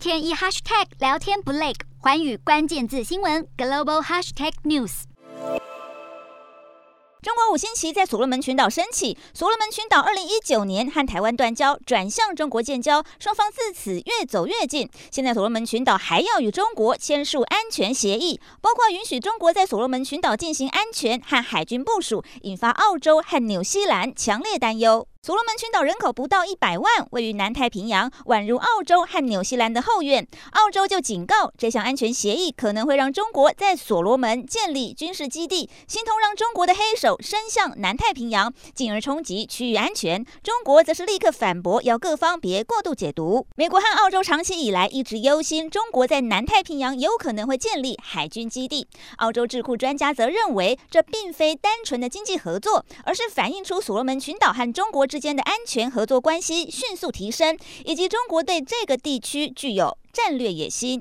天一 hashtag 聊天不累，寰宇关键字新闻 global hashtag news。中国五星旗在所罗门群岛升起。所罗门群岛二零一九年和台湾断交，转向中国建交，双方自此越走越近。现在所罗门群岛还要与中国签署安全协议，包括允许中国在所罗门群岛进行安全和海军部署，引发澳洲和纽西兰强烈担忧。所罗门群岛人口不到一百万，位于南太平洋，宛如澳洲和纽西兰的后院。澳洲就警告，这项安全协议可能会让中国在所罗门建立军事基地，形同让中国的黑手伸向南太平洋，进而冲击区域安全。中国则是立刻反驳，要各方别过度解读。美国和澳洲长期以来一直忧心中国在南太平洋有可能会建立海军基地。澳洲智库专家则认为，这并非单纯的经济合作，而是反映出所罗门群岛和中国之间的安全合作关系迅速提升，以及中国对这个地区具有战略野心。